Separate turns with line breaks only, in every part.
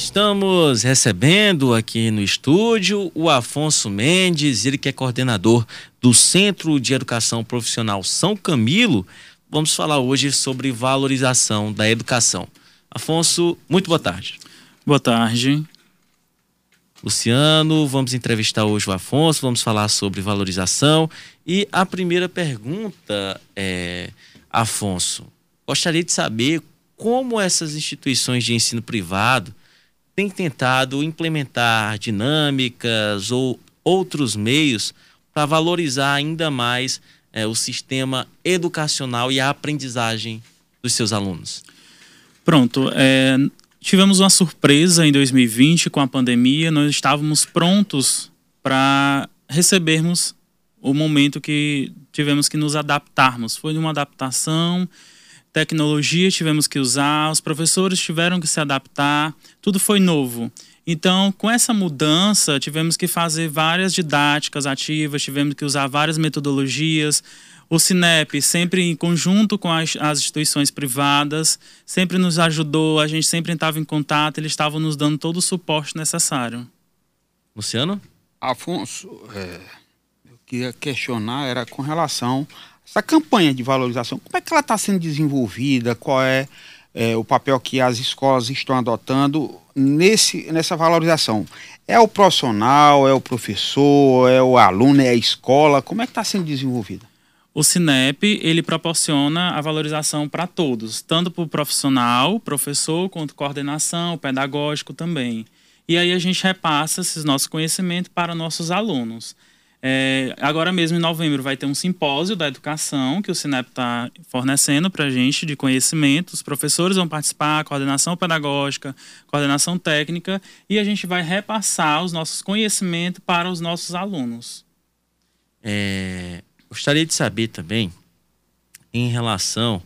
Estamos recebendo aqui no estúdio o Afonso Mendes, ele que é coordenador do Centro de Educação Profissional São Camilo. Vamos falar hoje sobre valorização da educação. Afonso, muito boa tarde.
Boa tarde.
Luciano, vamos entrevistar hoje o Afonso, vamos falar sobre valorização. E a primeira pergunta é, Afonso, gostaria de saber como essas instituições de ensino privado tem tentado implementar dinâmicas ou outros meios para valorizar ainda mais é, o sistema educacional e a aprendizagem dos seus alunos?
Pronto. É, tivemos uma surpresa em 2020 com a pandemia. Nós estávamos prontos para recebermos o momento que tivemos que nos adaptarmos. Foi uma adaptação tecnologia tivemos que usar, os professores tiveram que se adaptar, tudo foi novo. Então, com essa mudança, tivemos que fazer várias didáticas ativas, tivemos que usar várias metodologias. O Cinep, sempre em conjunto com as, as instituições privadas, sempre nos ajudou, a gente sempre estava em contato, eles estavam nos dando todo o suporte necessário.
Luciano?
Afonso, é, eu queria questionar, era com relação essa campanha de valorização, como é que ela está sendo desenvolvida? Qual é, é, o papel que as escolas estão adotando nesse, nessa valorização? É o profissional, é o professor, é o aluno, é a escola? Como é que está sendo desenvolvida?
O Cinep ele proporciona a valorização para todos, tanto para o profissional, professor, quanto coordenação, pedagógico também. E aí a gente repassa esses nossos conhecimentos para nossos alunos. É, agora mesmo, em novembro, vai ter um simpósio da educação que o Cinep está fornecendo para a gente de conhecimento. Os professores vão participar, coordenação pedagógica, coordenação técnica, e a gente vai repassar os nossos conhecimentos para os nossos alunos.
É, gostaria de saber também, em relação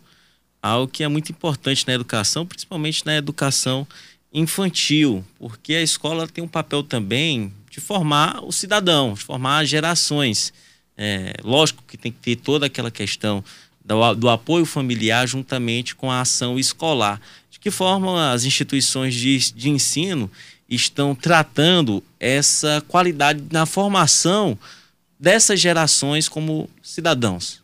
ao que é muito importante na educação, principalmente na educação infantil, porque a escola tem um papel também de formar o cidadão, de formar gerações. É, lógico que tem que ter toda aquela questão do, do, apoio familiar juntamente com a ação escolar. De que forma as instituições de, de ensino estão tratando essa qualidade na formação dessas gerações como cidadãos?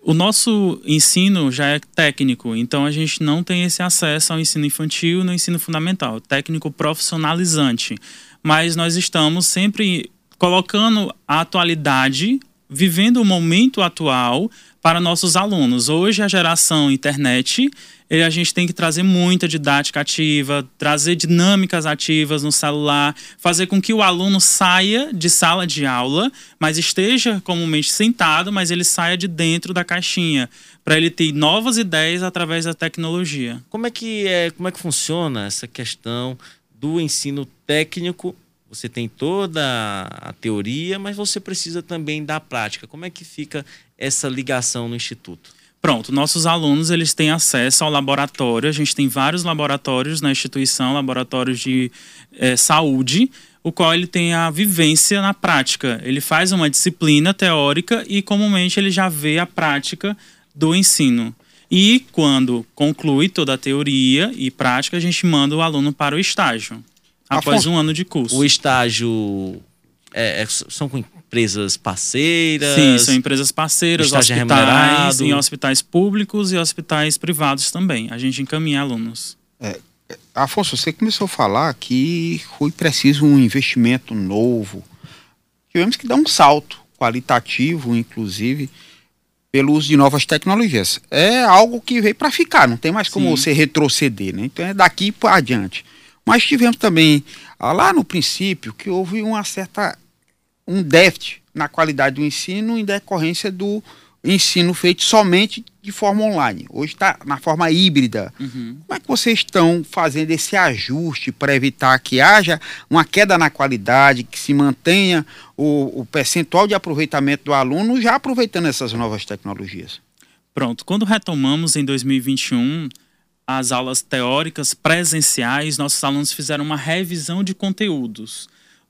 O nosso ensino já é técnico, então a gente não tem esse acesso ao ensino infantil no ensino fundamental, técnico profissionalizante mas nós estamos sempre colocando a atualidade, vivendo o momento atual para nossos alunos. Hoje, a geração internet, a gente tem que trazer muita didática ativa, trazer dinâmicas ativas no celular, fazer com que o aluno saia de sala de aula, mas esteja comumente sentado, mas ele saia de dentro da caixinha, para ele ter novas ideias através da tecnologia.
Como é que é, como é que funciona essa questão do ensino técnico, você tem toda a teoria, mas você precisa também da prática. Como é que fica essa ligação no instituto?
Pronto, nossos alunos eles têm acesso ao laboratório. A gente tem vários laboratórios na instituição, laboratórios de é, saúde, o qual ele tem a vivência na prática. Ele faz uma disciplina teórica e comumente ele já vê a prática do ensino. E quando conclui toda a teoria e prática, a gente manda o aluno para o estágio, após um ano de curso.
O estágio é, é, são com empresas parceiras?
Sim, são empresas parceiras, é hospitais, em hospitais públicos e hospitais privados também. A gente encaminha alunos.
É, Afonso, você começou a falar que foi preciso um investimento novo. Tivemos que dar um salto qualitativo, inclusive, pelo uso de novas tecnologias. É algo que veio para ficar, não tem mais como Sim. você retroceder, né? Então é daqui para adiante. Mas tivemos também ah, lá no princípio que houve uma certa um déficit na qualidade do ensino em decorrência do ensino feito somente de forma online. Hoje está na forma híbrida. Uhum. Como é que vocês estão fazendo esse ajuste para evitar que haja uma queda na qualidade, que se mantenha o, o percentual de aproveitamento do aluno já aproveitando essas novas tecnologias?
Pronto. Quando retomamos em 2021 as aulas teóricas presenciais, nossos alunos fizeram uma revisão de conteúdos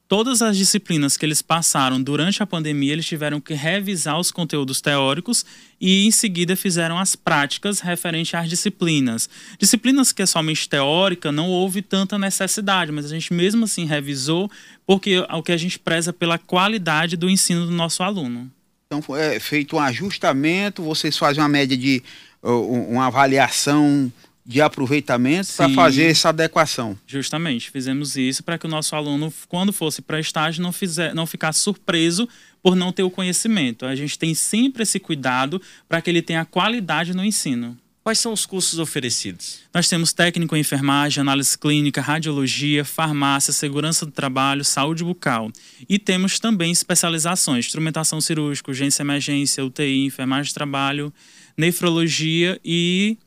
todas as disciplinas que eles passaram durante a pandemia, eles tiveram que revisar os conteúdos teóricos e em seguida fizeram as práticas referente às disciplinas. Disciplinas que é somente teórica, não houve tanta necessidade, mas a gente mesmo assim revisou porque o que a gente preza pela qualidade do ensino do nosso aluno.
Então é feito um ajustamento, vocês fazem uma média de uh, uma avaliação de aproveitamento para fazer essa adequação.
Justamente, fizemos isso para que o nosso aluno, quando fosse para estágio, não, fizer, não ficasse surpreso por não ter o conhecimento. A gente tem sempre esse cuidado para que ele tenha qualidade no ensino.
Quais são os cursos oferecidos?
Nós temos técnico em enfermagem, análise clínica, radiologia, farmácia, segurança do trabalho, saúde bucal. E temos também especializações: instrumentação cirúrgica, urgência emergência, UTI, enfermagem de trabalho, nefrologia e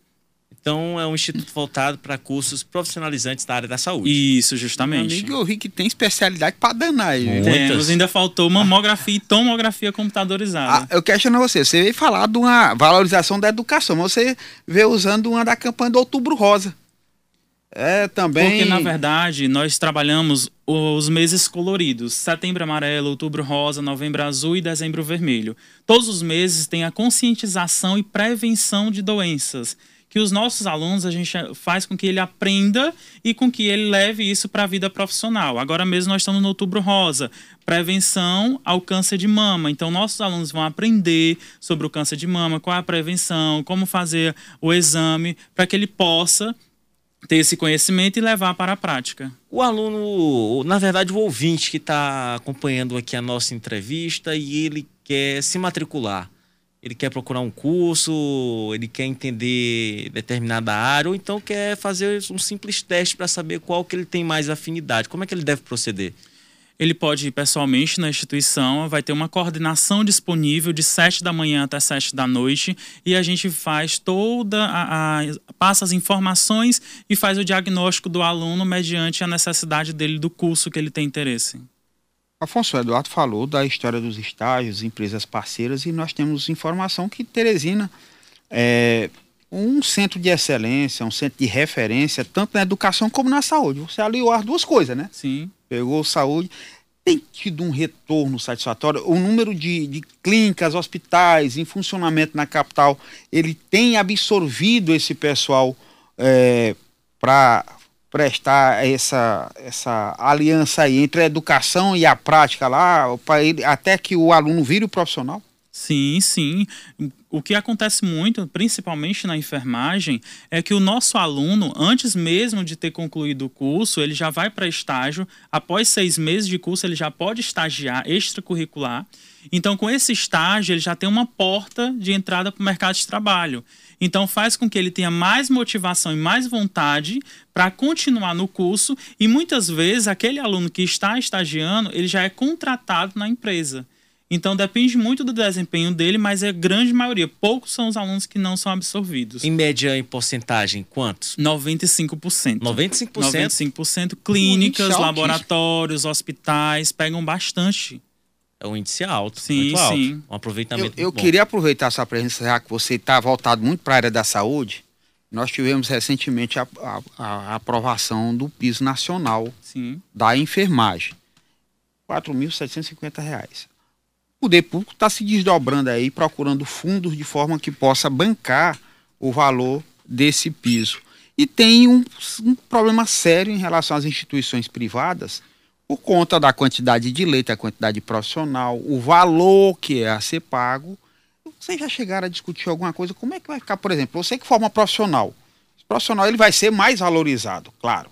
então, é um instituto voltado para cursos profissionalizantes da área da saúde.
Isso, justamente.
Meu amigo, eu vi que tem especialidade para danar aí.
Temos, ainda faltou mamografia e tomografia computadorizada.
Ah, eu questiono você, você veio falar de uma valorização da educação, mas você veio usando uma da campanha do Outubro Rosa. É, também.
Porque, na verdade, nós trabalhamos os meses coloridos: setembro amarelo, outubro rosa, novembro azul e dezembro vermelho. Todos os meses têm a conscientização e prevenção de doenças que os nossos alunos a gente faz com que ele aprenda e com que ele leve isso para a vida profissional. Agora mesmo nós estamos no Outubro Rosa, prevenção ao câncer de mama. Então nossos alunos vão aprender sobre o câncer de mama, qual é a prevenção, como fazer o exame para que ele possa ter esse conhecimento e levar para a prática.
O aluno, na verdade, o ouvinte que está acompanhando aqui a nossa entrevista e ele quer se matricular ele quer procurar um curso, ele quer entender determinada área, ou então quer fazer um simples teste para saber qual que ele tem mais afinidade. Como é que ele deve proceder?
Ele pode ir pessoalmente na instituição, vai ter uma coordenação disponível de 7 da manhã até 7 da noite e a gente faz toda a, a passa as informações e faz o diagnóstico do aluno mediante a necessidade dele do curso que ele tem interesse.
Afonso Eduardo falou da história dos estágios, empresas parceiras, e nós temos informação que Teresina é um centro de excelência, um centro de referência, tanto na educação como na saúde. Você aliou as duas coisas, né?
Sim.
Pegou saúde. Tem tido um retorno satisfatório? O número de, de clínicas, hospitais em funcionamento na capital, ele tem absorvido esse pessoal é, para prestar essa, essa aliança aí entre a educação e a prática lá, ele, até que o aluno vire o profissional?
Sim, sim. O que acontece muito, principalmente na enfermagem, é que o nosso aluno, antes mesmo de ter concluído o curso, ele já vai para estágio. Após seis meses de curso, ele já pode estagiar extracurricular. Então, com esse estágio, ele já tem uma porta de entrada para o mercado de trabalho. Então faz com que ele tenha mais motivação e mais vontade para continuar no curso e muitas vezes aquele aluno que está estagiando, ele já é contratado na empresa. Então depende muito do desempenho dele, mas é a grande maioria. Poucos são os alunos que não são absorvidos.
Em média, em porcentagem, quantos?
95%.
95%?
95%. Clínicas, laboratórios, hospitais pegam bastante
é um índice alto,
sim,
muito alto.
Sim.
Um aproveitamento
Eu, eu queria aproveitar essa presença, já que você está voltado muito para a área da saúde. Nós tivemos recentemente a, a, a aprovação do piso nacional
sim.
da enfermagem. R$ 4.750. O poder público está se desdobrando aí, procurando fundos de forma que possa bancar o valor desse piso. E tem um, um problema sério em relação às instituições privadas, por conta da quantidade de leite, a quantidade profissional, o valor que é a ser pago. Vocês já chegaram a discutir alguma coisa? Como é que vai ficar, por exemplo, você que forma profissional, esse profissional ele vai ser mais valorizado, claro.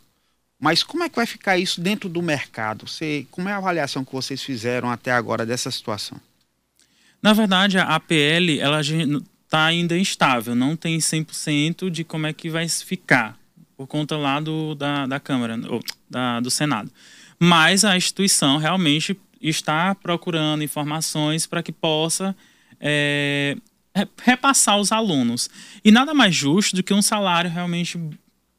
Mas como é que vai ficar isso dentro do mercado? Você, como é a avaliação que vocês fizeram até agora dessa situação?
Na verdade, a APL ela está ainda instável, não tem 100% de como é que vai ficar, por conta lá do, da, da Câmara, ou da, do Senado mas a instituição realmente está procurando informações para que possa é, repassar aos alunos. E nada mais justo do que um salário realmente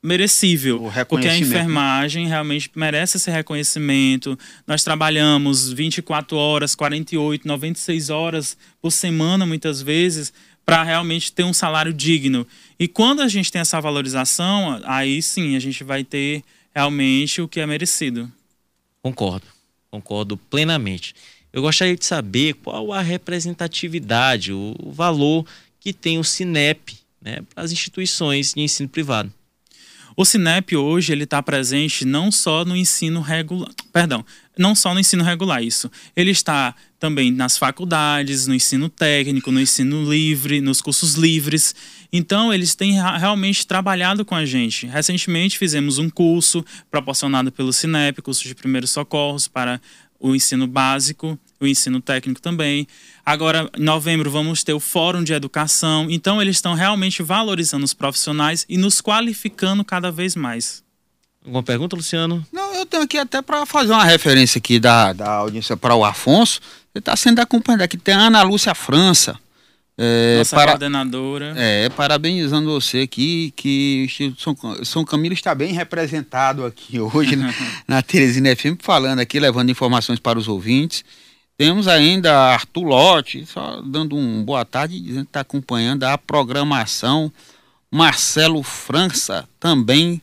merecível, porque a enfermagem realmente merece esse reconhecimento. Nós trabalhamos 24 horas, 48, 96 horas por semana muitas vezes para realmente ter um salário digno. E quando a gente tem essa valorização, aí sim a gente vai ter realmente o que é merecido.
Concordo. concordo plenamente. Eu gostaria de saber qual a representatividade, o, valor que tem o Cinep né, para as instituições de ensino privado.
O Cinep hoje ele está presente não só no ensino regular, perdão, não só no ensino regular isso. Ele está também nas faculdades, no ensino técnico, no ensino livre, nos cursos livres. Então eles têm realmente trabalhado com a gente. Recentemente fizemos um curso proporcionado pelo Cinep, curso de primeiros socorros para o ensino básico, o ensino técnico também. Agora, em novembro, vamos ter o Fórum de Educação. Então, eles estão realmente valorizando os profissionais e nos qualificando cada vez mais.
Alguma pergunta, Luciano?
Não, eu tenho aqui até para fazer uma referência aqui da, da audiência para o Afonso. Ele está sendo acompanhado aqui. Tem a Ana Lúcia França.
É, Nossa para, coordenadora.
É, parabenizando você aqui, que o Instituto São, São Camilo está bem representado aqui hoje na, na Teresina FM, falando aqui, levando informações para os ouvintes. Temos ainda Arthur Lotte, só dando um boa tarde, dizendo que está acompanhando a programação. Marcelo França também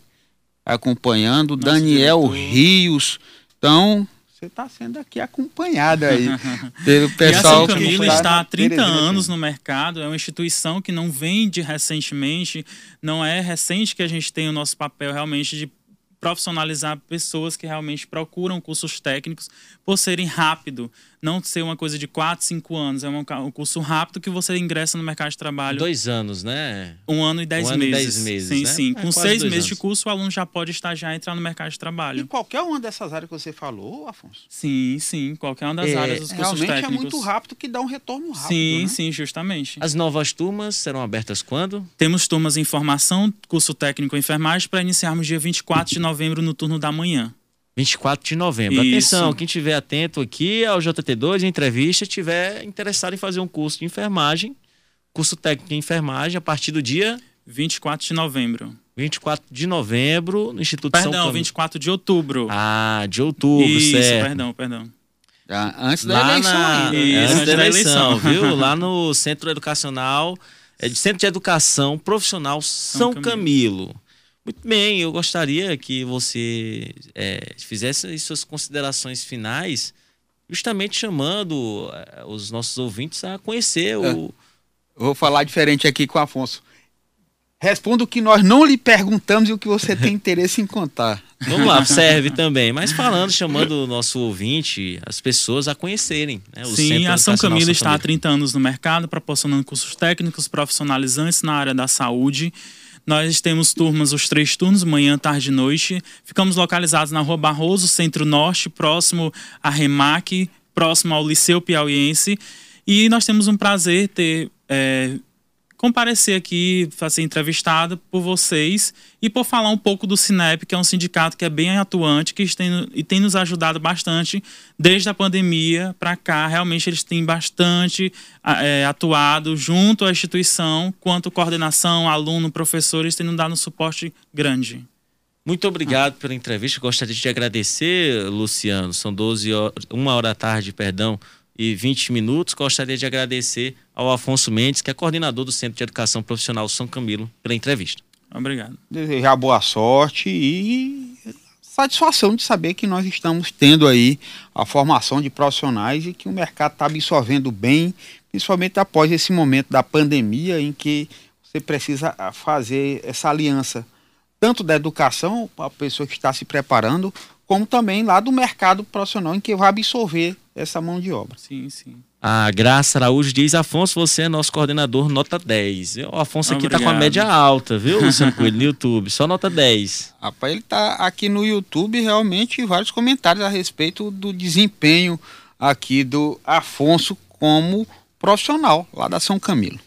acompanhando. Nosso Daniel diretor. Rios. Então, você está sendo aqui acompanhado aí
pelo pessoal. E a São Camilo que está há 30 anos no mercado, é uma instituição que não vende recentemente, não é recente que a gente tem o nosso papel realmente de profissionalizar pessoas que realmente procuram cursos técnicos por serem rápido, não ser uma coisa de 4, 5 anos. É um, curso rápido que você ingressa no mercado de trabalho.
Dois anos, né?
Um ano e dez um meses. Ano e
dez meses.
Sim,
né?
sim. É, Com seis meses anos. de curso, o aluno já pode estagiar e entrar no mercado de trabalho.
E qualquer uma dessas áreas que você falou, Afonso?
Sim, sim. Qualquer uma das é, áreas dos cursos
realmente
técnicos.
é muito rápido que dá um retorno rápido.
Sim,
né?
sim, justamente.
As novas turmas serão abertas quando?
Temos turmas em formação, curso técnico em enfermagem, para iniciarmos dia 24 de novembro no turno da manhã.
24 de novembro. Isso. Atenção, quem estiver atento aqui ao JT2, entrevista, estiver interessado em fazer um curso de enfermagem, curso técnico em enfermagem, a partir do dia
24 de novembro.
24 de novembro, no Instituto
perdão,
São Perdão,
24 de outubro.
Ah, de outubro,
Isso,
certo.
perdão, perdão.
Ah, antes da Lá eleição
na... Isso, antes, antes da, da eleição, eleição, viu? Lá no Centro Educacional, é, Centro de Educação Profissional São, São Camilo. Camilo. Muito bem, eu gostaria que você é, fizesse suas considerações finais, justamente chamando é, os nossos ouvintes a conhecer é. o.
vou falar diferente aqui com o Afonso. Responda o que nós não lhe perguntamos e o que você tem interesse em contar.
Vamos lá, serve também. Mas falando, chamando o nosso ouvinte, as pessoas a conhecerem. Né,
Sim, a São Camilo está há 30 anos no mercado, proporcionando cursos técnicos profissionalizantes na área da saúde. Nós temos turmas, os três turnos, manhã, tarde e noite. Ficamos localizados na Rua Barroso, Centro-Norte, próximo à Remac, próximo ao Liceu Piauiense. E nós temos um prazer ter é, comparecer aqui, ser entrevistado por vocês e por falar um pouco do Cinep, que é um sindicato que é bem atuante que tem, e tem nos ajudado bastante desde a pandemia para cá. Realmente eles têm bastante é, atuado junto à instituição, quanto coordenação, aluno, professores, têm nos dado um suporte grande.
Muito obrigado pela entrevista. Gostaria de agradecer, Luciano. São 12 horas, uma hora da tarde, perdão, e 20 minutos. Gostaria de agradecer ao Afonso Mendes, que é coordenador do Centro de Educação Profissional São Camilo, pela entrevista.
Obrigado.
Desejar boa sorte e satisfação de saber que nós estamos tendo aí a formação de profissionais e que o mercado está absorvendo bem, principalmente após esse momento da pandemia em que você precisa fazer essa aliança tanto da educação, para a pessoa que está se preparando, como também lá do mercado profissional em que vai absorver essa mão de obra.
Sim, sim.
A Graça Araújo diz: Afonso, você é nosso coordenador, nota 10. O Afonso aqui Obrigado. tá com a média alta, viu, Luciano Coelho, no YouTube? Só nota 10.
Rapaz, ele tá aqui no YouTube realmente vários comentários a respeito do desempenho aqui do Afonso como profissional lá da São Camilo.